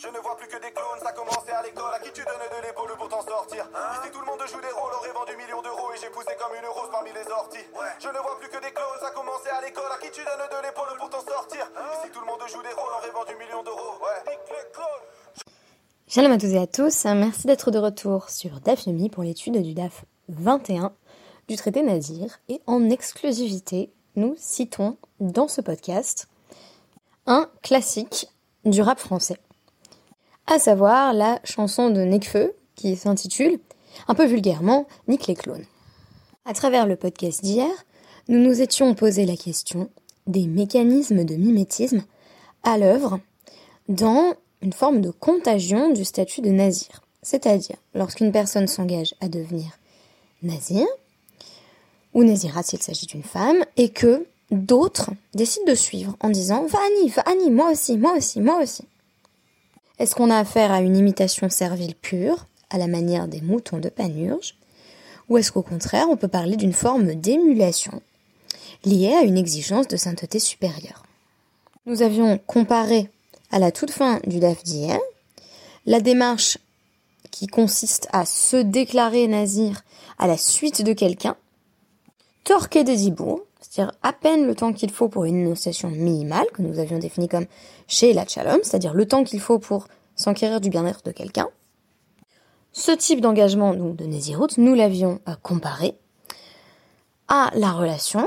Je ne vois plus que des clones, ça commençait à l'école. À qui tu donnais de l'épaule pour t'en sortir Ici tout le monde joue des rôles, aurait vendu millions d'euros et j'ai poussé comme une rose parmi les orties. Je ne vois plus que des clones, ça commençait à l'école. À qui tu donnes de l'épaule pour t'en sortir Ici tout le monde joue des rôles, aurait vendu millions d'euros. Ouais. Shalom à tous et à tous, merci d'être de retour sur DAF Yomi pour l'étude du DAF 21 du traité Nazir et en exclusivité, nous citons dans ce podcast un classique du rap français à savoir la chanson de Nekfeu qui s'intitule, un peu vulgairement, Nick les clones. À travers le podcast d'hier, nous nous étions posé la question des mécanismes de mimétisme à l'œuvre dans une forme de contagion du statut de nazir. C'est-à-dire, lorsqu'une personne s'engage à devenir nazir, ou nazirat s'il s'agit d'une femme, et que d'autres décident de suivre en disant Va Annie, va Annie, moi aussi, moi aussi, moi aussi. Est-ce qu'on a affaire à une imitation servile pure, à la manière des moutons de Panurge, ou est-ce qu'au contraire on peut parler d'une forme d'émulation liée à une exigence de sainteté supérieure? Nous avions comparé à la toute fin du DAF d'hier la démarche qui consiste à se déclarer nazir à la suite de quelqu'un, torquer des ibours, c'est-à-dire à peine le temps qu'il faut pour une énonciation minimale, que nous avions définie comme chez la Shalom, c'est-à-dire le temps qu'il faut pour s'enquérir du bien-être de quelqu'un. Ce type d'engagement donc, de Nézirut, nous l'avions euh, comparé à la relation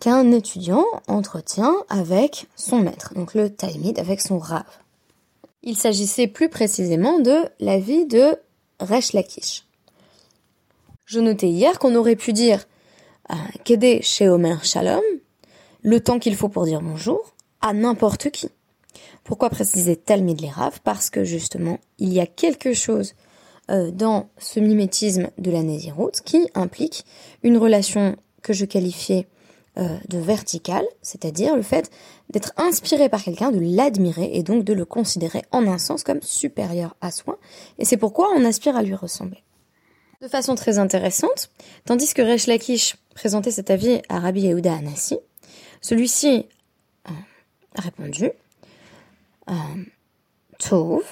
qu'un étudiant entretient avec son maître, donc le Talmud avec son Rav. Il s'agissait plus précisément de la vie de Resh Lakish. Je notais hier qu'on aurait pu dire Kedé chez Omer Shalom, le temps qu'il faut pour dire bonjour, à n'importe qui. Pourquoi préciser Talmud les Parce que justement, il y a quelque chose euh, dans ce mimétisme de la Nézirut qui implique une relation que je qualifiais euh, de verticale, c'est-à-dire le fait d'être inspiré par quelqu'un, de l'admirer et donc de le considérer en un sens comme supérieur à soi. Et c'est pourquoi on aspire à lui ressembler de façon très intéressante, tandis que Resh Lakish présentait cet avis à Rabbi Yehuda Anassi, celui-ci a répondu euh, Tov,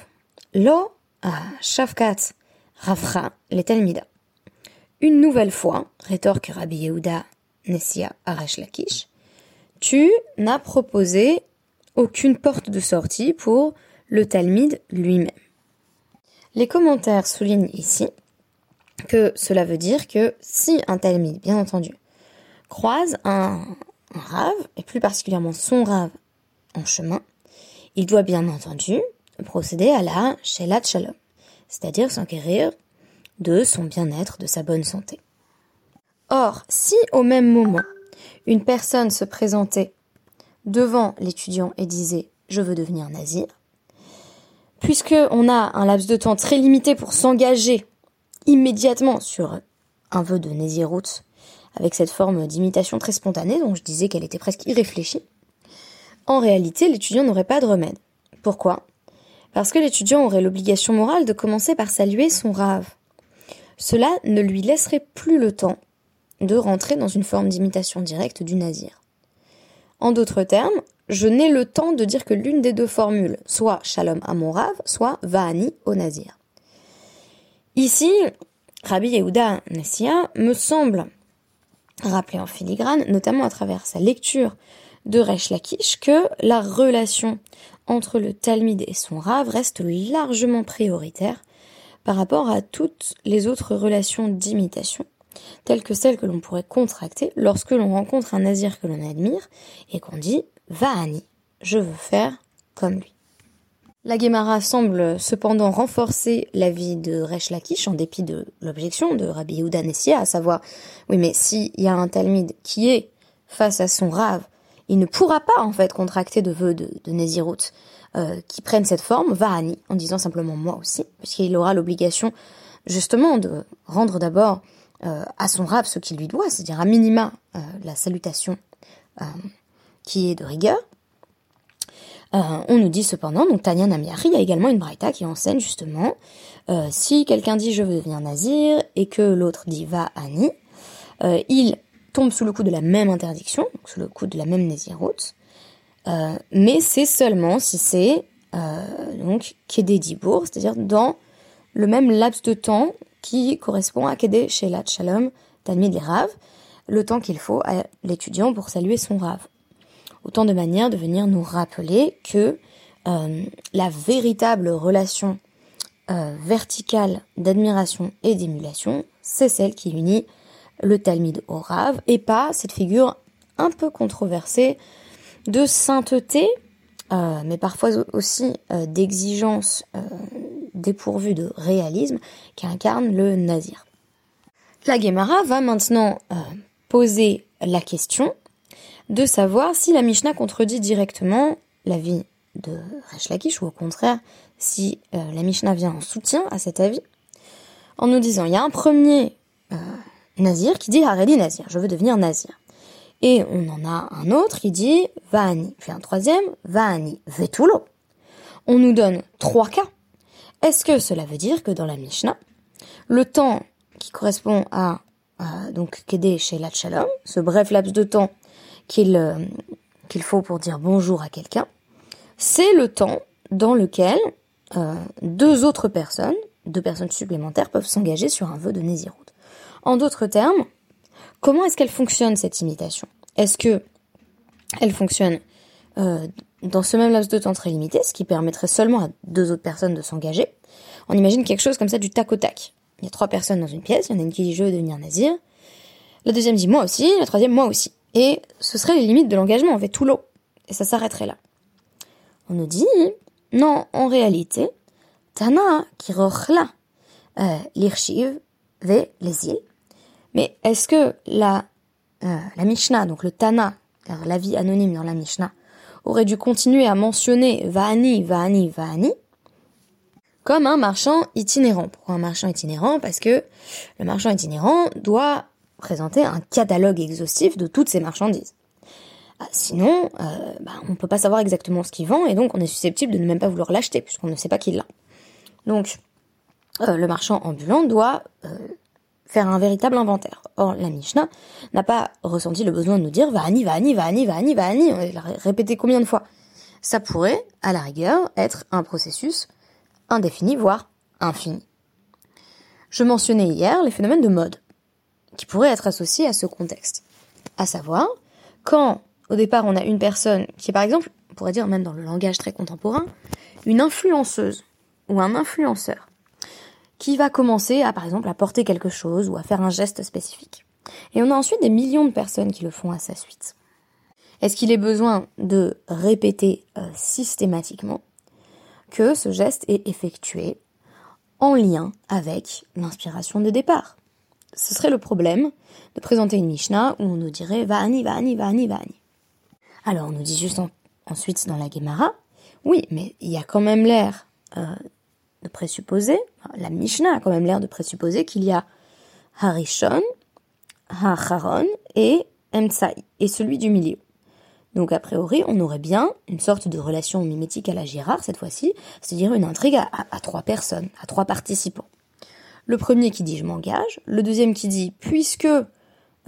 lo Shavkat Rafra les Talmida. Une nouvelle fois, rétorque Rabbi Yehuda Nessia à Resh Lakish, tu n'as proposé aucune porte de sortie pour le Talmud lui-même. Les commentaires soulignent ici que cela veut dire que si un talmide, bien entendu, croise un, rave, et plus particulièrement son rave, en chemin, il doit bien entendu procéder à la shelat shalom, c'est-à-dire s'enquérir de son bien-être, de sa bonne santé. Or, si au même moment, une personne se présentait devant l'étudiant et disait je veux devenir nazir, puisque on a un laps de temps très limité pour s'engager immédiatement sur un vœu de Nézirut avec cette forme d'imitation très spontanée dont je disais qu'elle était presque irréfléchie, en réalité l'étudiant n'aurait pas de remède. Pourquoi? Parce que l'étudiant aurait l'obligation morale de commencer par saluer son rave. Cela ne lui laisserait plus le temps de rentrer dans une forme d'imitation directe du nazir. En d'autres termes, je n'ai le temps de dire que l'une des deux formules, soit shalom à mon rave, soit va'ani au nazir. Ici, Rabbi Yehuda Nessia me semble rappeler en filigrane, notamment à travers sa lecture de Resh Lakish, que la relation entre le Talmud et son Rav reste largement prioritaire par rapport à toutes les autres relations d'imitation, telles que celles que l'on pourrait contracter lorsque l'on rencontre un nazir que l'on admire et qu'on dit Va Annie, je veux faire comme lui. La Guémara semble cependant renforcer l'avis de Resh Lakish en dépit de l'objection de Rabbi Yehuda Nessia, à savoir, oui mais s'il y a un Talmud qui est face à son rave, il ne pourra pas en fait contracter de vœux de, de euh, qui prennent cette forme, Vahani, en disant simplement moi aussi, puisqu'il aura l'obligation justement de rendre d'abord euh, à son rave ce qu'il lui doit, c'est-à-dire à minima euh, la salutation qui est de rigueur, euh, on nous dit cependant, donc Tanya Namiari, a également une braïta qui enseigne justement, euh, si quelqu'un dit je veux devenir nazir et que l'autre dit va Ani, euh, il tombe sous le coup de la même interdiction, sous le coup de la même naziroute, mais c'est seulement si c'est euh, donc Kedé Dibour, c'est-à-dire dans le même laps de temps qui correspond à Kedé Shelat Shalom Talmid Rav, le temps qu'il faut à l'étudiant pour saluer son Rav. Autant de manières de venir nous rappeler que euh, la véritable relation euh, verticale d'admiration et d'émulation, c'est celle qui unit le Talmud au Rav, et pas cette figure un peu controversée de sainteté, euh, mais parfois aussi d'exigence dépourvue de réalisme, qui incarne le nazir. La Gemara va maintenant poser la question de savoir si la Mishnah contredit directement l'avis de Resh ou au contraire si euh, la Mishnah vient en soutien à cet avis en nous disant il y a un premier euh, nazir qui dit Haredi nazir, je veux devenir nazir. Et on en a un autre qui dit Vahani, puis un troisième Vahani Vetulo. On nous donne trois cas. Est-ce que cela veut dire que dans la Mishnah, le temps qui correspond à donc Kedé chez Shalom, ce bref laps de temps qu'il euh, qu'il faut pour dire bonjour à quelqu'un, c'est le temps dans lequel euh, deux autres personnes, deux personnes supplémentaires, peuvent s'engager sur un vœu de Nézirut. En d'autres termes, comment est-ce qu'elle fonctionne cette imitation? Est-ce que elle fonctionne euh, dans ce même laps de temps très limité, ce qui permettrait seulement à deux autres personnes de s'engager? On imagine quelque chose comme ça du tac au tac. Il y a trois personnes dans une pièce, il y en a une qui dit je veux devenir nazir, la deuxième dit moi aussi, la troisième moi aussi. Et ce seraient les limites de l'engagement, on fait tout l'eau. Et ça s'arrêterait là. On nous dit, non, en réalité, Tana qui rochla euh, l'irchiv ve les îles. Mais est-ce que la, euh, la Mishnah, donc le Tana, car l'avis anonyme dans la Mishnah, aurait dû continuer à mentionner Va'ani, Va'ani, Va'ani, comme un marchand itinérant. Pourquoi un marchand itinérant? Parce que le marchand itinérant doit présenter un catalogue exhaustif de toutes ces marchandises. Ah, sinon, euh, bah, on ne peut pas savoir exactement ce qu'il vend et donc on est susceptible de ne même pas vouloir l'acheter puisqu'on ne sait pas qui l'a. Donc, euh, le marchand ambulant doit euh, faire un véritable inventaire. Or, la Mishnah n'a pas ressenti le besoin de nous dire Va'ani, Va'ani, Va'ani, Va'ani, Va'ani. On l'a répété combien de fois? Ça pourrait, à la rigueur, être un processus indéfini, voire infini. Je mentionnais hier les phénomènes de mode qui pourrait être associé à ce contexte. À savoir, quand au départ on a une personne qui est par exemple, on pourrait dire même dans le langage très contemporain, une influenceuse ou un influenceur qui va commencer à par exemple à porter quelque chose ou à faire un geste spécifique. Et on a ensuite des millions de personnes qui le font à sa suite. Est-ce qu'il est besoin de répéter euh, systématiquement que ce geste est effectué en lien avec l'inspiration de départ ce serait le problème de présenter une Mishnah où on nous dirait Va'ani, Va'ani, Va'ani, Va'ani. Alors on nous dit juste ensuite dans la Gemara, oui, mais il y a quand même l'air euh, de présupposer, la Mishnah a quand même l'air de présupposer qu'il y a Harishon, Hacharon et Emtsai, et celui du milieu. Donc a priori, on aurait bien une sorte de relation mimétique à la Girard cette fois-ci, c'est-à-dire une intrigue à trois personnes, à trois participants. Le premier qui dit je m'engage, le deuxième qui dit puisque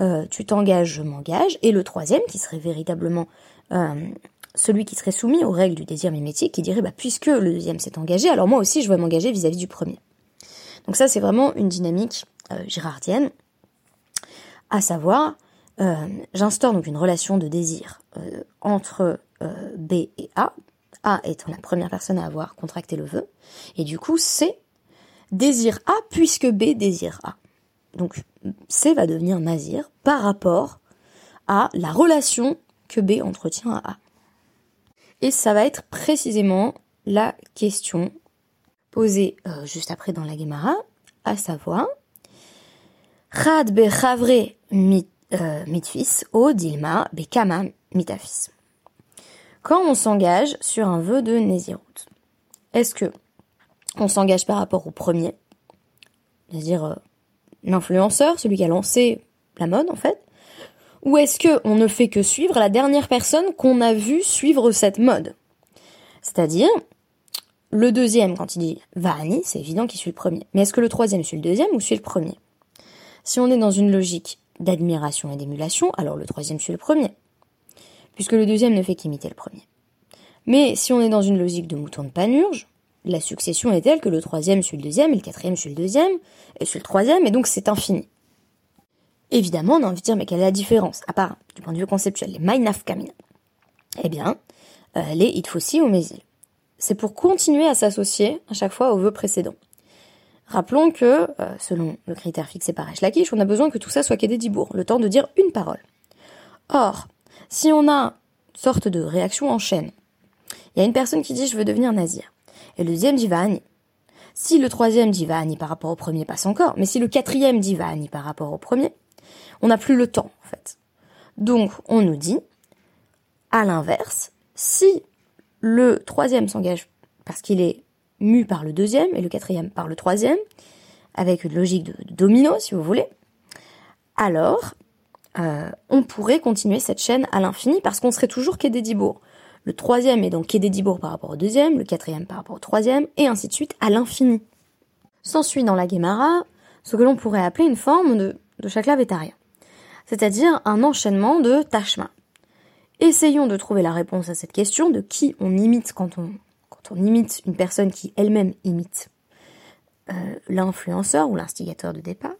euh, tu t'engages, je m'engage, et le troisième qui serait véritablement euh, celui qui serait soumis aux règles du désir mimétique, qui dirait bah, puisque le deuxième s'est engagé, alors moi aussi je vais m'engager vis-à-vis du premier. Donc ça c'est vraiment une dynamique euh, girardienne, à savoir j'instaure donc une relation de désir entre B et A, A étant la première personne à avoir contracté le vœu, et du coup C désire A puisque B désire A. Donc C va devenir Nazir par rapport à la relation que B entretient à A. Et ça va être précisément la question posée euh, juste après dans la Gemara, à savoir Rad be chavre mit, euh, mitfis o dilma be kama mitafis. Quand on s'engage sur un vœu de Nézirut, est-ce que on s'engage par rapport au premier, c'est-à-dire euh, l'influenceur, celui qui a lancé la mode en fait, ou est-ce que on ne fait que suivre la dernière personne qu'on a vue suivre cette mode? C'est-à-dire le deuxième quand il dit Vahani, c'est évident qu'il suit le premier. Mais est-ce que le troisième suit le deuxième ou suit le premier? Si on est dans une logique d'admiration et d'émulation, alors le troisième suit le premier, puisque le deuxième ne fait qu'imiter le premier. Mais si on est dans une logique de mouton de panurge, la succession est telle que le troisième suit le deuxième, et le quatrième suit le deuxième, et suit le troisième, et donc c'est infini. Évidemment, on a envie de dire, mais quelle est la différence À part, du point de vue conceptuel, les Mainaf Kamina. Eh bien, euh, les Itfossi ou Mésil. C'est pour continuer à s'associer à chaque fois au vœu précédent. Rappelons que, euh, selon le critère fixé par Eshlakish, on a besoin que tout ça soit Dibour, le temps de dire une parole. Or, si on a une sorte de réaction en chaîne, il y a une personne qui dit je veux devenir nazir, et le deuxième dit. Si le troisième dit par rapport au premier, passe encore, mais si le quatrième dit par rapport au premier, on n'a plus le temps, en fait. Donc, on nous dit, à l'inverse, si le troisième s'engage parce qu'il est mu par le deuxième et le quatrième par le troisième, avec une logique de, domino, si vous voulez, alors euh, on pourrait continuer cette chaîne à l'infini parce qu'on serait toujours quai Le troisième est donc quai par rapport au deuxième, le quatrième par rapport au troisième, et ainsi de suite à l'infini. S'ensuit dans la Gemara ce que l'on pourrait appeler une forme de, de chakla c'est-à-dire un enchaînement de tachma. Essayons de trouver la réponse à cette question de qui on imite quand on, quand on imite une personne qui elle-même imite euh, l'influenceur ou l'instigateur de départ.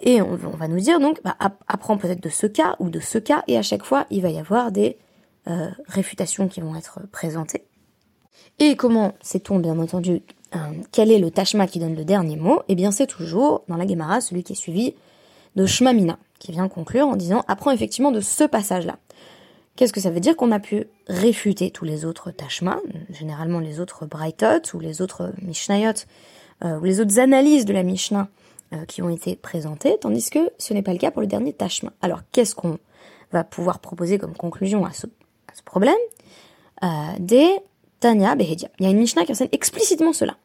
Et on, va nous dire donc, bah, apprends peut-être de ce cas ou de ce cas, et à chaque fois, il va y avoir des euh, réfutations qui vont être présentées. Et comment sait-on, bien entendu, euh, quel est le tachma qui donne le dernier mot? Eh bien, c'est toujours, dans la Gemara, celui qui est suivi de Shmamina, qui vient conclure en disant, apprends effectivement de ce passage-là. Qu'est-ce que ça veut dire qu'on a pu réfuter tous les autres tachma, généralement les autres Brightot ou les autres Mishnayot, euh, ou les autres analyses de la Mishnah euh, qui ont été présentées, tandis que ce n'est pas le cas pour le dernier tachma. Alors qu'est-ce qu'on va pouvoir proposer comme conclusion à ce, problème euh, Des Tanya Behedia. Il y a une Mishnah qui enseigne explicitement cela.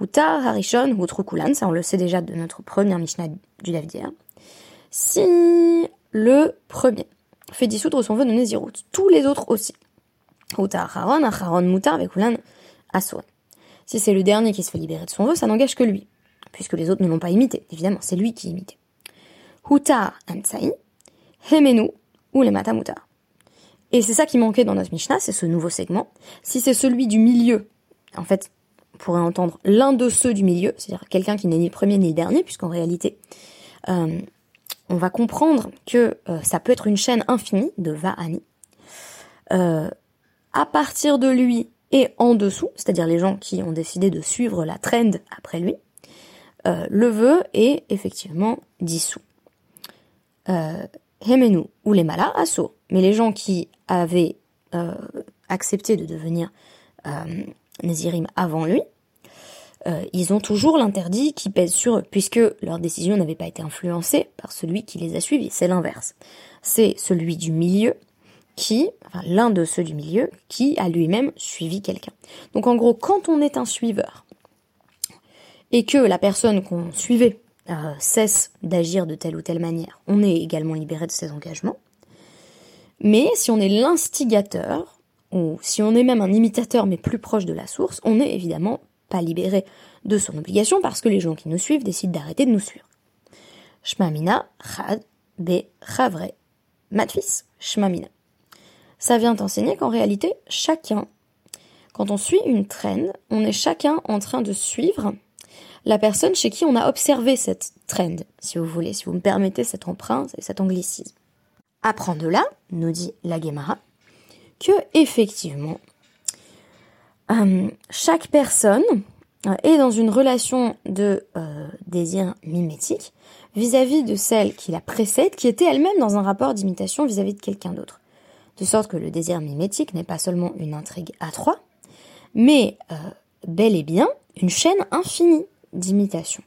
Huta, Harishon, Hutrukulan, ça on le sait déjà de notre première Mishnah du Lavdière. Si le premier fait dissoudre son vœu de Nézirut. Tous les autres aussi. Si c'est le dernier qui se fait libérer de son vœu, ça n'engage que lui, puisque les autres ne l'ont pas imité, évidemment, c'est lui qui imitait. Huta Amtsai, Hemenu ou les Matamutar. Et c'est ça qui manquait dans notre Mishnah, c'est ce nouveau segment. Si c'est celui du milieu, en fait, on pourrait entendre l'un de ceux du milieu, c'est-à-dire quelqu'un qui n'est ni le premier ni le dernier, puisqu'en réalité, euh, on va comprendre que euh, ça peut être une chaîne infinie de Va'ani. Euh, à partir de lui et en dessous, c'est-à-dire les gens qui ont décidé de suivre la trend après lui, euh, le vœu est effectivement dissous. Euh, Hemenu ou les malas, assaut. Mais les gens qui avaient accepté de devenir Nézirim avant lui, euh, ils ont toujours l'interdit qui pèse sur eux, puisque leur décision n'avait pas été influencée par celui qui les a suivis. C'est l'inverse. C'est celui du milieu qui, enfin l'un de ceux du milieu, qui a lui-même suivi quelqu'un. Donc en gros, quand on est un suiveur, et que la personne qu'on suivait euh, cesse d'agir de telle ou telle manière, on est également libéré de ses engagements. Mais si on est l'instigateur, ou si on est même un imitateur mais plus proche de la source, on est évidemment pas libéré de son obligation parce que les gens qui nous suivent décident d'arrêter de nous suivre. Shmamina, chad, be, chavre, matfis, shmamina. Ça vient enseigner qu'en réalité, chacun, quand on suit une traîne, on est chacun en train de suivre la personne chez qui on a observé cette trend, si vous voulez, si vous me permettez cette empreinte et cet anglicisme. Apprends de là, nous dit la Gemara, que effectivement, euh, chaque personne euh, est dans une relation de euh, désir mimétique vis-à-vis de celle qui la précède, qui était elle-même dans un rapport d'imitation vis-à-vis de quelqu'un d'autre. De sorte que le désir mimétique n'est pas seulement une intrigue à trois, mais bel et bien une chaîne infinie d'imitation.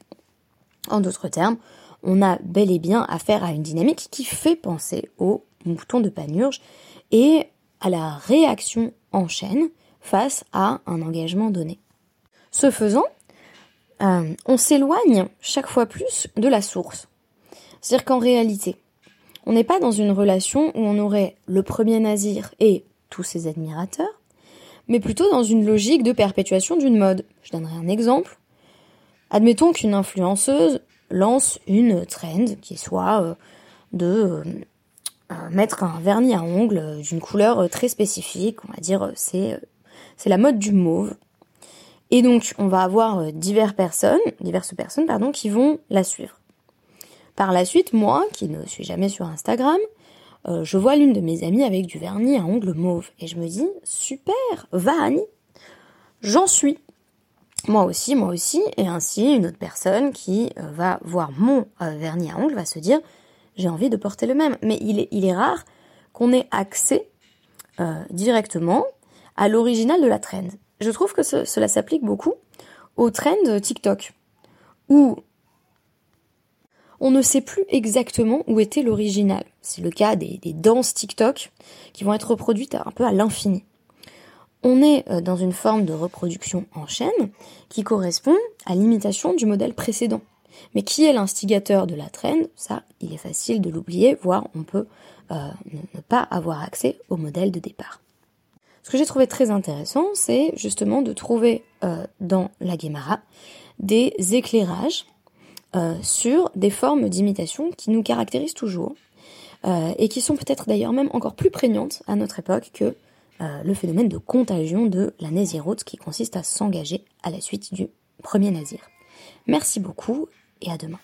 En d'autres termes, on a bel et bien affaire à une dynamique qui fait penser au mouton de panurge et à la réaction en chaîne face à un engagement donné. Ce faisant, euh, on s'éloigne chaque fois plus de la source. C'est-à-dire qu'en réalité, on n'est pas dans une relation où on aurait le premier nazir et tous ses admirateurs, mais plutôt dans une logique de perpétuation d'une mode. Je donnerai un exemple. Admettons qu'une influenceuse lance une trend qui soit euh, de mettre un vernis à ongles d'une couleur très spécifique, on va dire c'est c'est la mode du mauve. Et donc on va avoir diverses personnes, diverses personnes pardon, qui vont la suivre. Par la suite, moi, qui ne suis jamais sur Instagram, je vois l'une de mes amies avec du vernis à ongles mauve et je me dis super, va Annie, j'en suis. Moi aussi, moi aussi, et ainsi une autre personne qui euh, va voir mon euh, vernis à ongles va se dire j'ai envie de porter le même. Mais il est, rare qu'on ait accès euh, directement à l'original de la trend. Je trouve que cela s'applique beaucoup aux trends TikTok, où on ne sait plus exactement où était l'original. C'est le cas des, danses TikTok qui vont être reproduites un peu à l'infini on est euh, dans une forme de reproduction en chaîne qui correspond à l'imitation du modèle précédent. Mais qui est l'instigateur de la trend Ça, il est facile de l'oublier, voire on peut euh, ne pas avoir accès au modèle de départ. Ce que j'ai trouvé très intéressant, c'est justement de trouver euh, dans la Guémara des éclairages sur des formes d'imitation qui nous caractérisent toujours et qui sont peut-être d'ailleurs même encore plus prégnantes à notre époque que euh, le phénomène de contagion de la naziroute qui consiste à s'engager à la suite du premier nazir. Merci beaucoup et à demain.